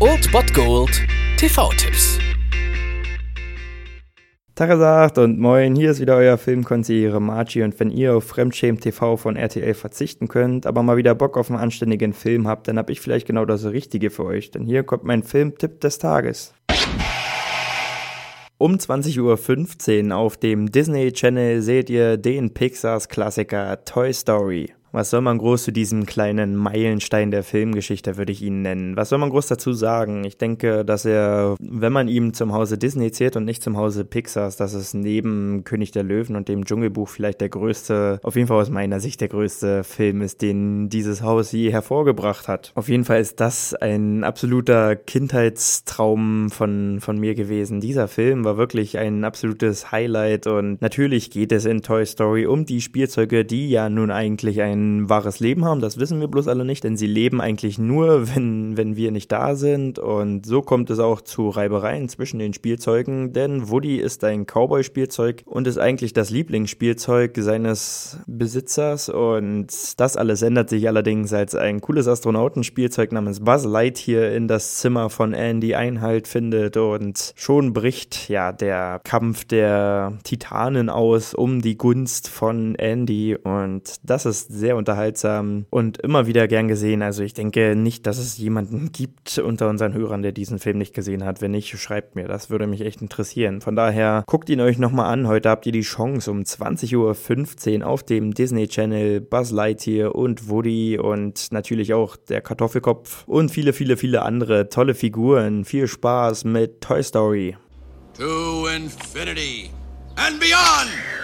Old Bot Gold TV-Tipps. Tagesagt und moin, hier ist wieder euer Filmkonsigliere Margie und wenn ihr auf Fremdschämen TV von RTL verzichten könnt, aber mal wieder Bock auf einen anständigen Film habt, dann hab ich vielleicht genau das Richtige für euch, denn hier kommt mein Filmtipp des Tages. Um 20.15 Uhr auf dem Disney Channel seht ihr den Pixars Klassiker Toy Story. Was soll man groß zu diesem kleinen Meilenstein der Filmgeschichte, würde ich ihn nennen? Was soll man groß dazu sagen? Ich denke, dass er, wenn man ihm zum Hause Disney zählt und nicht zum Hause Pixars, dass es neben König der Löwen und dem Dschungelbuch vielleicht der größte, auf jeden Fall aus meiner Sicht der größte Film ist, den dieses Haus je hervorgebracht hat. Auf jeden Fall ist das ein absoluter Kindheitstraum von, von mir gewesen. Dieser Film war wirklich ein absolutes Highlight und natürlich geht es in Toy Story um die Spielzeuge, die ja nun eigentlich ein wahres Leben haben, das wissen wir bloß alle nicht, denn sie leben eigentlich nur, wenn, wenn wir nicht da sind. Und so kommt es auch zu Reibereien zwischen den Spielzeugen, denn Woody ist ein Cowboy-Spielzeug und ist eigentlich das Lieblingsspielzeug seines Besitzers. Und das alles ändert sich allerdings, als ein cooles Astronautenspielzeug namens Buzz Lightyear in das Zimmer von Andy Einhalt findet. Und schon bricht ja der Kampf der Titanen aus um die Gunst von Andy. Und das ist sehr sehr unterhaltsam und immer wieder gern gesehen. Also ich denke nicht, dass es jemanden gibt unter unseren Hörern, der diesen Film nicht gesehen hat. Wenn nicht, schreibt mir. Das würde mich echt interessieren. Von daher guckt ihn euch nochmal an. Heute habt ihr die Chance um 20.15 Uhr auf dem Disney Channel Buzz Lightyear und Woody und natürlich auch der Kartoffelkopf und viele, viele, viele andere tolle Figuren. Viel Spaß mit Toy Story. To Infinity and Beyond!